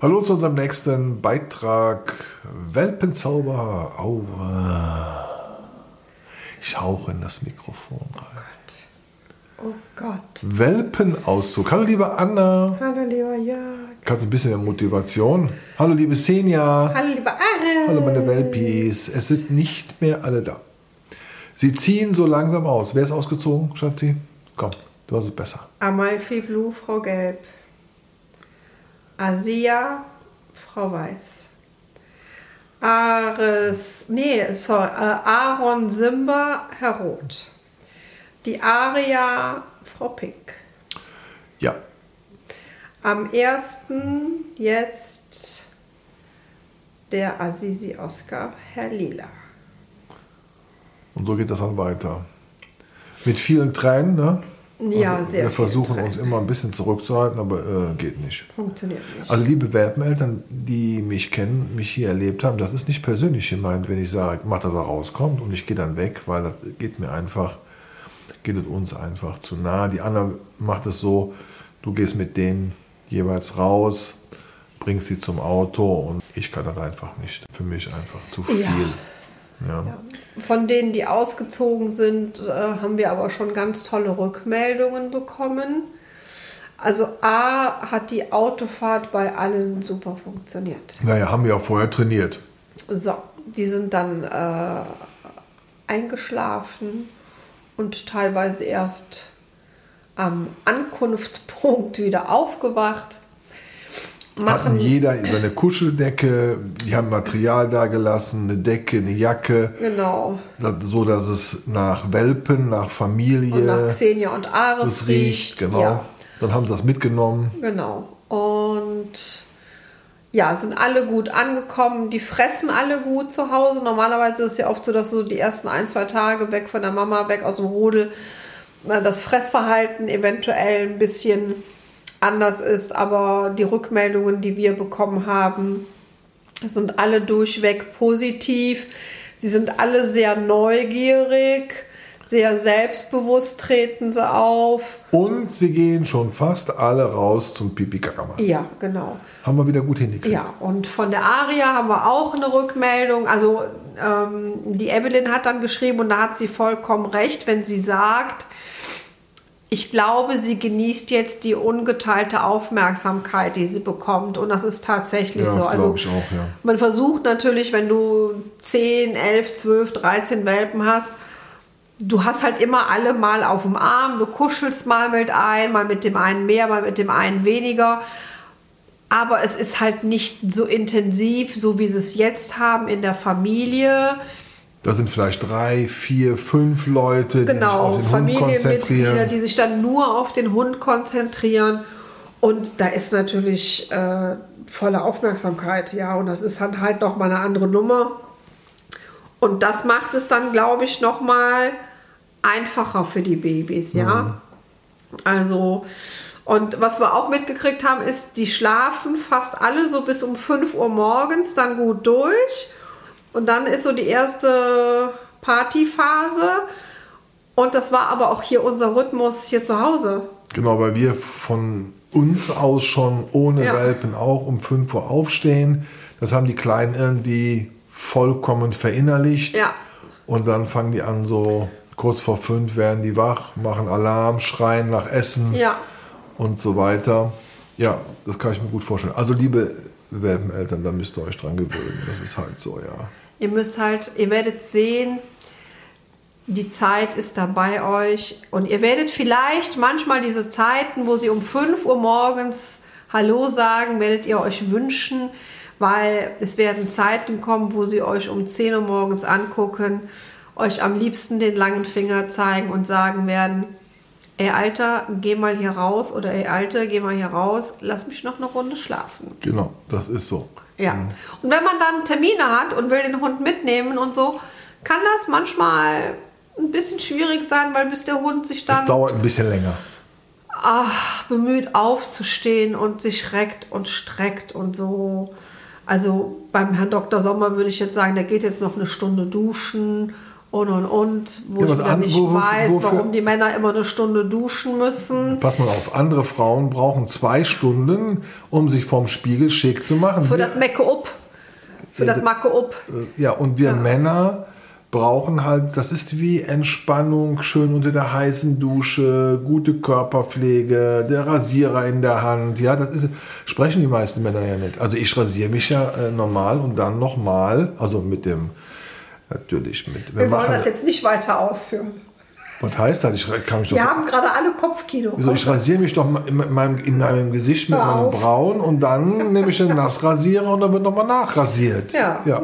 Hallo zu unserem nächsten Beitrag. Welpenzauber. Aua. Ich hauche in das Mikrofon rein. Oh Gott. Welpenauszug. Hallo liebe Anna. Hallo, lieber Jörg. Kannst du ein bisschen Motivation? Hallo liebe Senja. Hallo, lieber Are. Hallo meine Welpis. Es sind nicht mehr alle da. Sie ziehen so langsam aus. Wer ist ausgezogen, Schatzi? Komm, du hast es besser. Amalfi Blue, Frau Gelb. Asia, Frau Weiß. Ares, nee, sorry, äh, Aaron Simba, Herr Rot. Die Aria, Frau Pink. Ja, Am ersten jetzt der Azizi Oscar, Herr Lila. und so geht das dann weiter. Mit vielen Tränen, ne? Ja, sehr Wir versuchen uns immer ein bisschen zurückzuhalten, aber äh, geht nicht. Funktioniert nicht. Also liebe Welpeneltern, die mich kennen, mich hier erlebt haben, das ist nicht persönlich gemeint, wenn ich sage, mach, dass er rauskommt und ich gehe dann weg, weil das geht mir einfach, geht es uns einfach zu nah. Die Anna macht es so, du gehst mit denen jeweils raus, bringst sie zum Auto und ich kann das einfach nicht. Für mich einfach zu viel. Ja. Ja. Von denen, die ausgezogen sind, äh, haben wir aber schon ganz tolle Rückmeldungen bekommen. Also A hat die Autofahrt bei allen super funktioniert. Naja, haben wir auch vorher trainiert. So, die sind dann äh, eingeschlafen und teilweise erst am Ankunftspunkt wieder aufgewacht. Hatten Machen jeder seine Kuscheldecke, die haben Material da gelassen, eine Decke, eine Jacke, genau das- so dass es nach Welpen, nach Familie und nach Xenia und Ares das riecht, genau. Ja. Dann haben sie das mitgenommen. Genau. Und ja, sind alle gut angekommen. Die fressen alle gut zu Hause. Normalerweise ist es ja oft so, dass so die ersten ein, zwei Tage weg von der Mama, weg aus dem Rudel, na, das Fressverhalten eventuell ein bisschen anders ist. Aber die Rückmeldungen, die wir bekommen haben, sind alle durchweg positiv. Sie sind alle sehr neugierig, sehr selbstbewusst treten sie auf. Und sie gehen schon fast alle raus zum pipi kaka. Ja, genau. Haben wir wieder gut hingekriegt. Ja, und von der Aria haben wir auch eine Rückmeldung. Also ähm, die Evelyn hat dann geschrieben und da hat sie vollkommen recht, wenn sie sagt, ich glaube, sie genießt jetzt die ungeteilte Aufmerksamkeit, die sie bekommt. Und das ist tatsächlich Ja, so. Also auch, ja. man versucht natürlich, wenn du 10, 11, 12, 13 Welpen hast, du hast halt immer alle mal auf dem Arm, du kuschelst mal mit einem, mal mit dem einen mehr, mal mit dem einen weniger. Aber es ist halt nicht so intensiv, so wie sie es jetzt haben in der Familie. Da sind vielleicht drei, vier, fünf Leute, die sich Genau, auf den Hund Familienmitglieder, konzentrieren. die sich dann nur auf den Hund konzentrieren. Und da ist natürlich äh, volle Aufmerksamkeit, ja. Und das ist dann halt nochmal eine andere Nummer. Und das macht es dann, glaube ich, nochmal einfacher für die Babys, ja. Also, und was wir auch mitgekriegt haben, ist, die schlafen fast alle so bis um 5 Uhr morgens dann gut durch. Und dann ist so die erste Partyphase. Und das war aber auch hier unser Rhythmus hier zu Hause. Genau, weil wir von uns aus schon ohne Ja. Welpen auch um 5 Uhr aufstehen. Das haben die Kleinen irgendwie vollkommen verinnerlicht. Ja. Und dann fangen die an, so kurz vor fünf werden die wach, machen Alarm, schreien nach Essen Ja. und so weiter. Ja, das kann ich mir gut vorstellen. Also liebe Welpeneltern, da müsst ihr euch dran gewöhnen. Das ist halt so, ja. Ihr müsst halt, ihr werdet sehen, die Zeit ist da bei euch. Und ihr werdet vielleicht manchmal diese Zeiten, wo sie um 5 Uhr morgens Hallo sagen, werdet ihr euch wünschen, weil es werden Zeiten kommen, wo sie euch um 10 Uhr morgens angucken, euch am liebsten den langen Finger zeigen und sagen werden, ey Alter, geh mal hier raus oder ey Alte, geh mal hier raus, lass mich noch eine Runde schlafen. Genau, das ist so. Ja. Und wenn man dann Termine hat und will den Hund mitnehmen und so, kann das manchmal ein bisschen schwierig sein, weil bis der Hund sich Das dann dauert ein bisschen länger. ach, bemüht aufzustehen und sich reckt und streckt und so. Also beim Herrn Dr. Sommer würde ich jetzt sagen, der geht jetzt noch eine Stunde duschen und und und, wo Ja, ich an- nicht wo- weiß, wofür- warum die Männer immer eine Stunde duschen müssen. Pass mal auf, andere Frauen brauchen zwei Stunden, um sich vorm Spiegel schick zu machen. Für Wir- das Make-up. Für Ja, das Make-up. Äh, Ja, und wir Männer brauchen halt, das ist wie Entspannung, schön unter der heißen Dusche, gute Körperpflege, der Rasierer in der Hand. Ja, das ist, sprechen die meisten Männer ja nicht. Also ich rasiere mich ja äh, normal und dann nochmal, also mit dem, natürlich mit. Wir wollen machen- das jetzt nicht weiter ausführen. Was heißt das? Ich kann mich doch Wir haben gerade alle Kopfkino. Wieso, ich rasiere mich doch in meinem, in meinem Gesicht mit Hör auf. Braun und dann nehme ich einen Nassrasierer und dann wird nochmal nachrasiert. Ja, ja.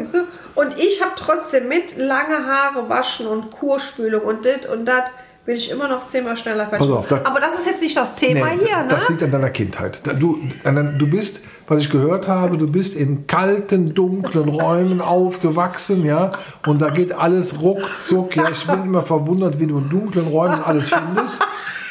Und ich habe trotzdem mit lange Haare waschen und Kurspülung und dit und dat bin ich immer noch zehnmal schneller fertig. Pass auf, da- Aber das ist jetzt nicht das Thema Nee, hier, ne? Das liegt an deiner Kindheit. Du, du bist, was ich gehört habe, du bist in kalten, dunklen Räumen aufgewachsen, ja, und da geht alles ruckzuck. Ja, ich bin immer verwundert, wie du in dunklen Räumen alles findest.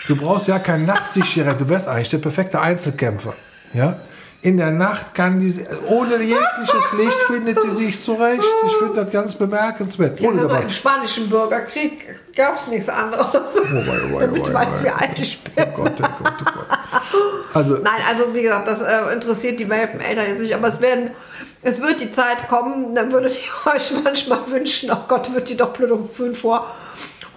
Du brauchst ja kein Nachtsichtgerät, du wärst eigentlich der perfekte Einzelkämpfer, ja. In der Nacht kann die, ohne jegliches Licht findet die sich zurecht. Ich finde das ganz bemerkenswert. Ja, aber im Spanischen Bürgerkrieg gab es nichts anderes. Oh, wei, oh, wei, Damit oh, du wei, weißt, wei. wie alt ich bin. Oh Gott, oh Gott, oh Gott. Also, Nein, also wie gesagt, das äh, interessiert die Welpeneltern jetzt nicht, aber es werden, es wird die Zeit kommen, dann würdet ihr euch manchmal wünschen, oh Gott, wird die doch blöd 5 Uhr,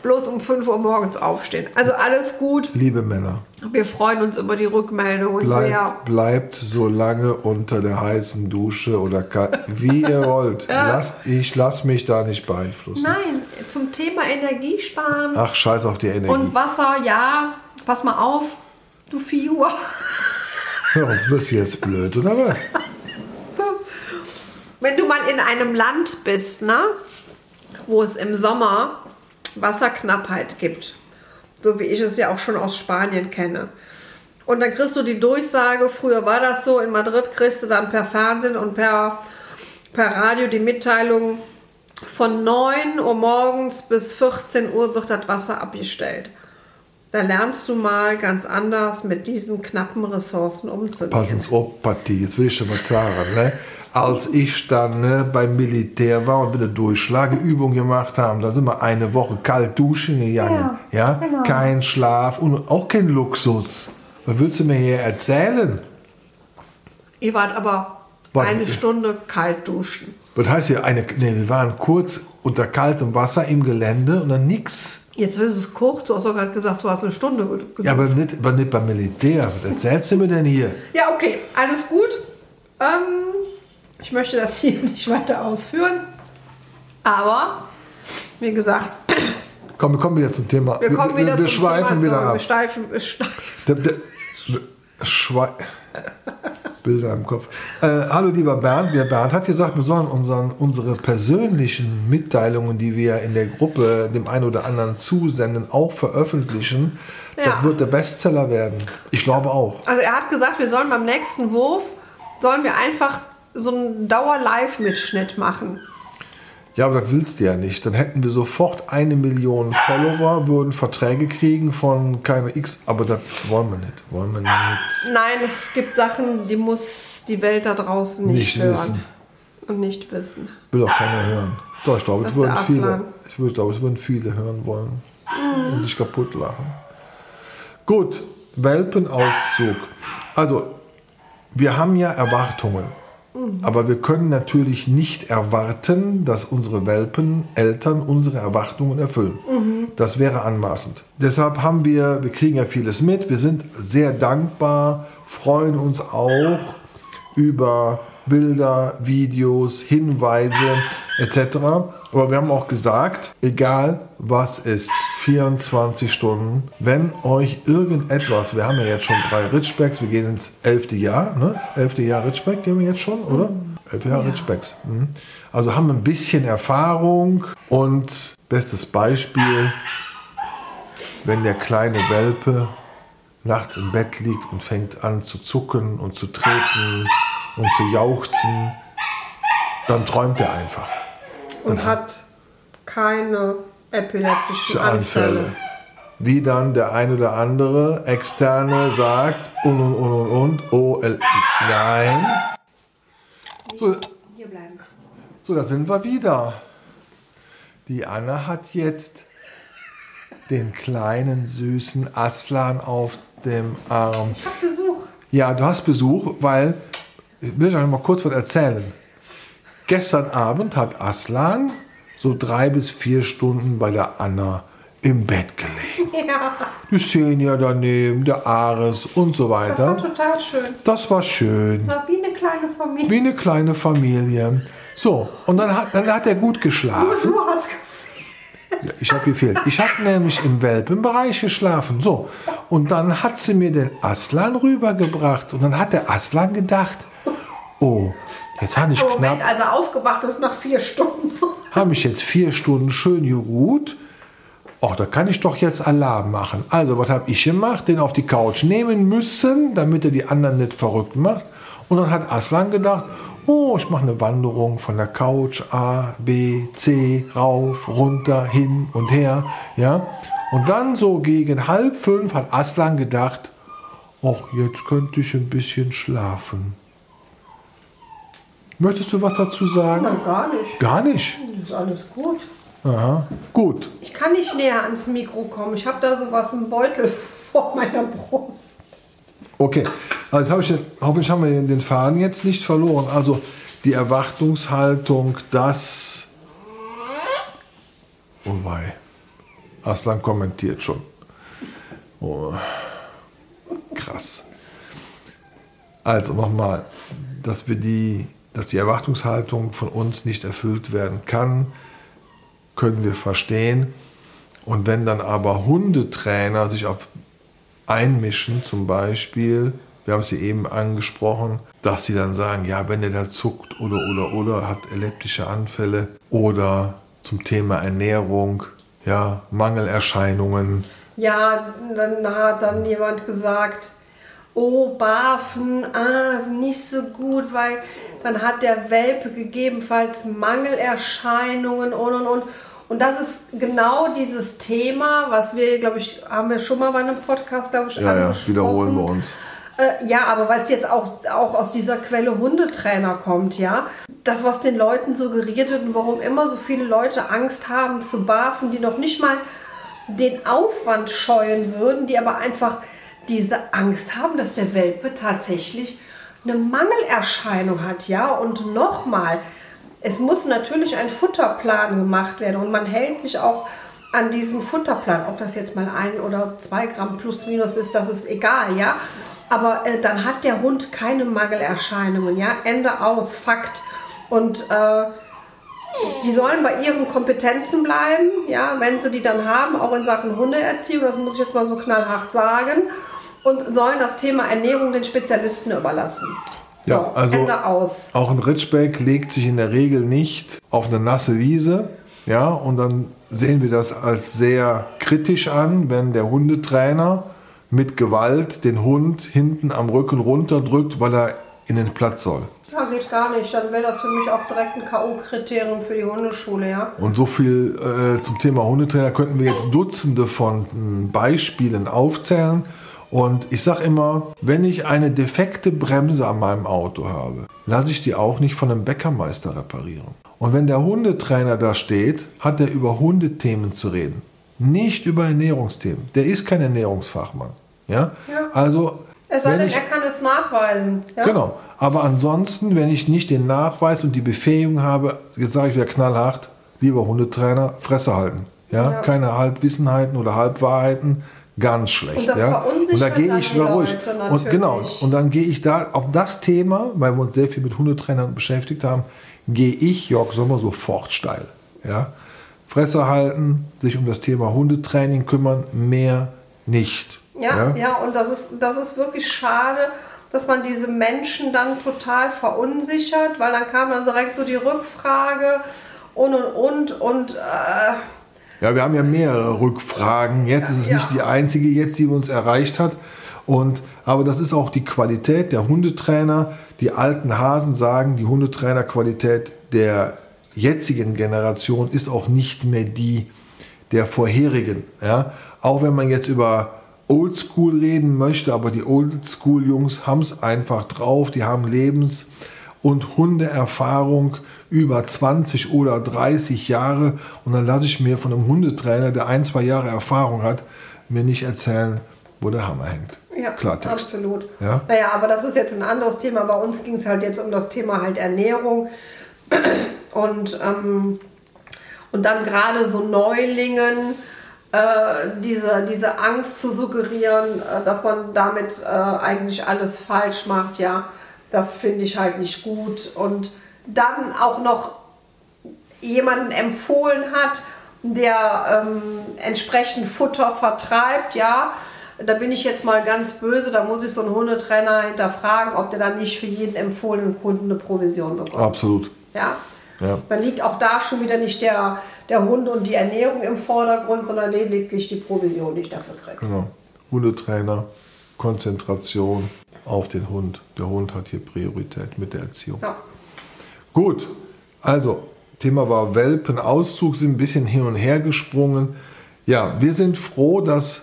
bloß um 5 Uhr morgens aufstehen. Also alles gut, liebe Männer, wir freuen uns über die Rückmeldungen sehr. Bleibt, bleibt so lange unter der heißen Dusche oder wie ihr wollt. Lasst, ich lasse mich da nicht beeinflussen. Nein, zum Thema Energiesparen Ach, scheiß auf die Energie. und Wasser, ja, pass mal auf, du Figur. Ja, sonst wirst du jetzt blöd, oder was? Wenn du mal in einem Land bist, ne, wo es im Sommer Wasserknappheit gibt, so wie ich es ja auch schon aus Spanien kenne. Und dann kriegst du die Durchsage, früher war das so, in Madrid kriegst du dann per Fernsehen und per, per Radio die Mitteilung, von 9 Uhr morgens bis 14 Uhr wird das Wasser abgestellt. Da lernst du mal ganz anders mit diesen knappen Ressourcen umzugehen. Pass ins auf, Partie. Jetzt will ich schon mal sagen, ne? Als ich dann ne, beim Militär war und wieder Durchschlageübungen gemacht haben, da sind wir eine Woche kalt duschen gegangen. Ja, genau. Kein Schlaf und auch kein Luxus. Was willst du mir hier erzählen? Ihr wart aber Warte. eine Stunde kalt duschen. Was heißt hier eine? Ne, wir waren kurz unter kaltem Wasser im Gelände und dann nix. Jetzt ist es kurz, du hast doch gerade gesagt, du hast eine Stunde geduscht. Ja, aber nicht, aber nicht beim Militär. Was erzählst du mir denn hier? Ja, okay, alles gut. Ähm, ich möchte das hier nicht weiter ausführen. Aber, wie gesagt, Komm, wir kommen wieder zum Thema. wir kommen wieder wir, zum schweifen Thema wieder ab. Wir steifen, wir steifen. Schwei Bilder im Kopf. Äh, hallo lieber Bernd. Der Bernd hat gesagt, wir sollen unseren, unsere persönlichen Mitteilungen, die wir in der Gruppe dem einen oder anderen zusenden, auch veröffentlichen. Ja. Das wird der Bestseller werden. Ich glaube auch. Also er hat gesagt, wir sollen beim nächsten Wurf, sollen wir einfach so einen Dauer-Live-Mitschnitt machen. Ja, aber das willst du ja nicht. Dann hätten wir sofort eine Million Follower, würden Verträge kriegen von keine X. Aber das wollen wir nicht. Wollen wir nicht. Nein, es gibt Sachen, die muss die Welt da draußen nicht, Nicht hören. wissen. Und nicht wissen. Will auch keiner hören. Doch, ich glaube, es würden viele. Aslan. Ich würde, glaube, es würden viele hören wollen. Und sich kaputt lachen. Gut, Welpenauszug. Also, wir haben ja Erwartungen. Aber wir können natürlich nicht erwarten, dass unsere Welpeneltern unsere Erwartungen erfüllen. Das wäre anmaßend. Deshalb haben wir, wir kriegen ja vieles mit, wir sind sehr dankbar, freuen uns auch über Bilder, Videos, Hinweise etc. Aber wir haben auch gesagt, egal was ist, 24 Stunden, wenn euch irgendetwas, wir haben ja jetzt schon drei Ritschbecks, wir gehen ins elfte Jahr, ne? Elfte Jahr Ritschbeck gehen wir jetzt schon, oder? Elfte Jahr Ritschbecks. Mhm. Also haben ein bisschen Erfahrung und bestes Beispiel, wenn der kleine Welpe nachts im Bett liegt und fängt an zu zucken und zu treten und zu jauchzen, dann träumt er einfach. Und hat keine epileptischen Anfälle. Anfälle. Wie dann der ein oder andere Externe sagt und und und und und, oh, äh, nein. So, Hier bleiben. so, da sind wir wieder. Die Anna hat jetzt den kleinen süßen Aslan auf dem Arm. Ich habe Besuch. Ja, du hast Besuch, weil, ich will euch mal kurz was erzählen. Gestern Abend hat Aslan so drei bis vier Stunden bei der Anna im Bett gelegen. Ja, Die Xenia daneben, der Ares und so das war weiter. total schön. Das war schön. Das war wie eine kleine Familie. Wie eine kleine Familie. So, und dann hat, dann hat er gut geschlafen. Du hast Ja, Ich habe gefehlt. Ich habe nämlich im Welpenbereich geschlafen. So. Und dann hat sie mir den Aslan rübergebracht. Und dann hat der Aslan gedacht, oh, jetzt habe ich Moment, knapp, als er aufgewacht ist nach vier Stunden. habe ich jetzt vier Stunden schön geruht. Ach, da kann ich doch jetzt Alarm machen. Also, was habe ich gemacht? Den auf die Couch nehmen müssen, damit er die anderen nicht verrückt macht. Und dann hat Aslan gedacht, oh, ich mache eine Wanderung von der Couch A, B, C, rauf, runter, hin und her. Ja? Und dann so gegen halb fünf hat Aslan gedacht, ach, jetzt könnte ich ein bisschen schlafen. Möchtest du was dazu sagen? Nein, gar nicht. Gar nicht. Das ist alles gut. Aha. Gut. Ich kann nicht näher ans Mikro kommen. Ich habe da sowas im Beutel vor meiner Brust. Okay. Also jetzt habe ich, hoffentlich haben wir den Faden jetzt nicht verloren. Also die Erwartungshaltung, dass. Oh wei. Aslan kommentiert schon. Oh. Krass. Also nochmal, dass wir die, dass die Erwartungshaltung von uns nicht erfüllt werden kann, können wir verstehen. Und wenn dann aber Hundetrainer sich auf einmischen, zum Beispiel, wir haben es ja eben angesprochen, dass sie dann sagen, ja, wenn der da zuckt oder oder oder hat epileptische Anfälle oder zum Thema Ernährung, ja, Mangelerscheinungen, Ja, dann hat dann jemand gesagt, oh, Barfen, ah, nicht so gut, weil dann hat der Welpe gegebenenfalls Mangelerscheinungen und und und. Und das ist genau dieses Thema, was wir, glaube ich, haben wir schon mal bei einem Podcast, glaube ich, ja, ja, angesprochen. wiederholen wir uns. Äh, ja, aber weil es jetzt auch, auch aus dieser Quelle Hundetrainer kommt, ja. Das, was den Leuten suggeriert wird und warum immer so viele Leute Angst haben zu barfen, die noch nicht mal den Aufwand scheuen würden, die aber einfach diese Angst haben, dass der Welpe tatsächlich eine Mangelerscheinung hat, ja. Und nochmal, es muss natürlich ein Futterplan gemacht werden und man hält sich auch an diesen Futterplan, ob das jetzt mal ein oder zwei Gramm plus minus ist, das ist egal, ja. Aber äh, dann hat der Hund keine Mangelerscheinungen, ja. Ende aus, Fakt. Und äh, die sollen bei ihren Kompetenzen bleiben, ja, wenn sie die dann haben, auch in Sachen Hundeerziehung, das muss ich jetzt mal so knallhart sagen, und sollen das Thema Ernährung den Spezialisten überlassen. So, Ja, also- Ende aus. Auch ein Ritschbeck legt sich in der Regel nicht auf eine nasse Wiese. Ja, und dann sehen wir das als sehr kritisch an, wenn der Hundetrainer mit Gewalt den Hund hinten am Rücken runterdrückt, weil er in den Platz soll. Ja, geht gar nicht. Dann wäre das für mich auch direkt ein K.O.-Kriterium für die Hundeschule, ja. Und so viel äh, zum Thema Hundetrainer könnten wir jetzt Dutzende von mm, Beispielen aufzählen. Und ich sage immer, wenn ich eine defekte Bremse an meinem Auto habe, lasse ich die auch nicht von einem Bäckermeister reparieren. Und wenn der Hundetrainer da steht, hat er über Hundethemen zu reden, nicht über Ernährungsthemen. Der ist kein Ernährungsfachmann. Ja? Ja. Also, Es sei denn, ich- er kann es nachweisen. Ja? Genau. Aber ansonsten, wenn ich nicht den Nachweis und die Befähigung habe, jetzt sage ich wieder knallhart, lieber Hundetrainer, Fresse halten. Ja, Ja. keine Halbwissenheiten oder Halbwahrheiten, ganz schlecht. Und das ja. und da gehe ich mal ruhig. Leute Und genau. Und dann gehe ich da auf das Thema, weil wir uns sehr viel mit Hundetrainern beschäftigt haben, gehe ich Jörg Sommer sofort steil. Ja. Fresse halten, sich um das Thema Hundetraining kümmern, mehr nicht. Ja, ja, und das ist, das ist wirklich schade, dass man diese Menschen dann total verunsichert, weil dann kam dann direkt so die Rückfrage und und und und äh, Ja, wir haben ja mehrere Rückfragen. Jetzt ist es Ja. nicht die einzige jetzt, die uns erreicht hat. Und, aber das ist auch die Qualität der Hundetrainer. Die alten Hasen sagen, die Hundetrainerqualität der jetzigen Generation ist auch nicht mehr die der vorherigen. Ja? Auch wenn man jetzt über Oldschool reden möchte, aber die Oldschool-Jungs haben es einfach drauf. Die haben Lebens- und Hundeerfahrung über 20 oder 30 Jahre. Und dann lasse ich mir von einem Hundetrainer, der ein, zwei Jahre Erfahrung hat, mir nicht erzählen, wo der Hammer hängt. Ja, Klartext. absolut. Ja? Naja, aber das ist jetzt ein anderes Thema. Bei uns ging es halt jetzt um das Thema halt Ernährung und, ähm, und dann gerade so Neulingen äh, diese, diese Angst zu suggerieren, äh, dass man damit äh, eigentlich alles falsch macht, ja, das finde ich halt nicht gut. Und dann auch noch jemanden empfohlen hat, der ähm, entsprechend Futter vertreibt, ja, da bin ich jetzt mal ganz böse, da muss ich so einen Hundetrainer hinterfragen, ob der dann nicht für jeden empfohlenen Kunden eine Provision bekommt. Absolut. Ja? Ja. Dann liegt auch da schon wieder nicht der, der Hund und die Ernährung im Vordergrund, sondern lediglich die Provision, die ich dafür kriege. Genau. Hundetrainer, Konzentration auf den Hund. Der Hund hat hier Priorität mit der Erziehung. Ja. Gut, also Thema war Welpenauszug, sind ein bisschen hin und her gesprungen. Ja, wir sind froh, dass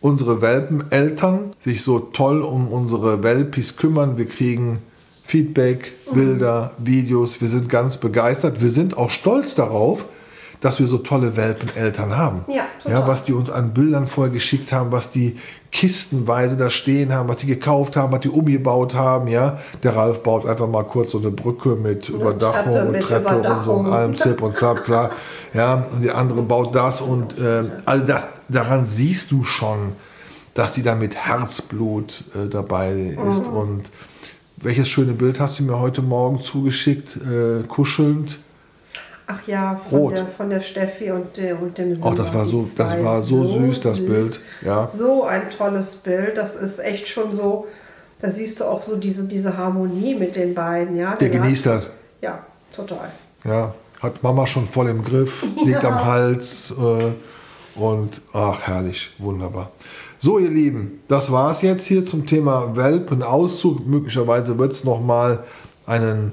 unsere Welpeneltern sich so toll um unsere Welpis kümmern. Wir kriegen Feedback, Bilder, Videos. Wir sind ganz begeistert. Wir sind auch stolz darauf, dass wir so tolle Welpeneltern haben. Ja, total. ja, was die uns an Bildern vorher geschickt haben, was die kistenweise da stehen haben, was die gekauft haben, was die umgebaut haben. Ja, der Ralf baut einfach mal kurz so eine Brücke mit Überdachung Treppe und mit Treppe und so Überdachung. allem Zip und Zap, klar. Ja, und die andere baut das und äh, also das, daran siehst du schon, dass die da mit Herzblut äh, dabei ist. Mhm. Und welches schöne Bild hast du mir heute Morgen zugeschickt, äh, kuschelnd? Ach ja, von Rot. der, von der Steffi und, der, und dem Oh, das war so- das war so süß, das Bild. Ja. So ein tolles Bild. Das ist echt schon so, da siehst du auch so diese, diese Harmonie mit den beiden. Ja? Der hat- genießt das. Ja, total. Ja, hat Mama schon voll im Griff, liegt am Hals äh, und ach herrlich, wunderbar. So ihr Lieben, das war es jetzt hier zum Thema Welpenauszug. Möglicherweise wird es nochmal einen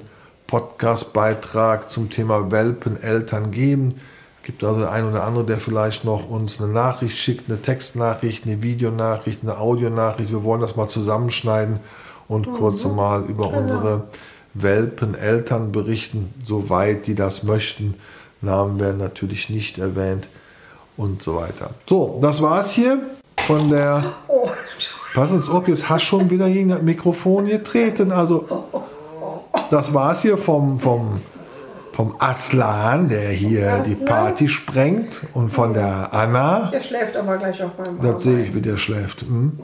Podcast-Beitrag zum Thema Welpeneltern geben. Gibt also der ein oder andere, der vielleicht noch uns eine Nachricht schickt, eine Textnachricht, eine Videonachricht, eine Audionachricht. Wir wollen das mal zusammenschneiden und kurz mal über unsere Welpeneltern berichten, soweit die das möchten. Namen werden natürlich nicht erwähnt und so weiter. So, das war's hier von der. Oh, Pass uns auf, jetzt hast schon wieder gegen das Mikrofon getreten. Also, das war's hier vom, vom, vom Aslan, der hier die Aslan? Party sprengt, und von der Anna. der schläft aber gleich auf meinem Arm. Das sehe ich, wie der schläft. Hm?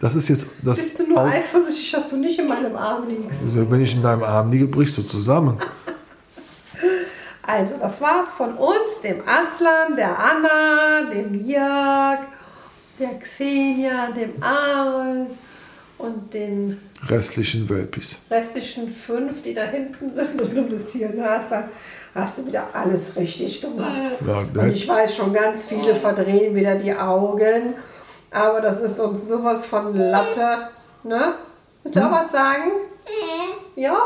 Das ist jetzt das. Bist du nur Au- eifersüchtig, dass du nicht in meinem Arm liegst? Wenn ich in deinem Arm liege, brichst du zusammen. Also, das war's von uns, dem Aslan, der Anna, dem Jörg, der Xenia, dem Ares und den Restlichen Welpis. restlichen fünf, die da hinten sind. Und du bist hier, ne, Aslan, hast du wieder alles richtig gemacht. Ja, Und ich weiß schon, ganz viele verdrehen wieder die Augen. Aber das ist uns sowas von Latte. Ne? Willst du auch was sagen? Ja?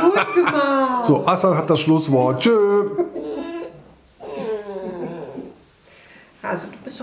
Gut gemacht. So, Aslan hat das Schlusswort. Tschö. Also, du bist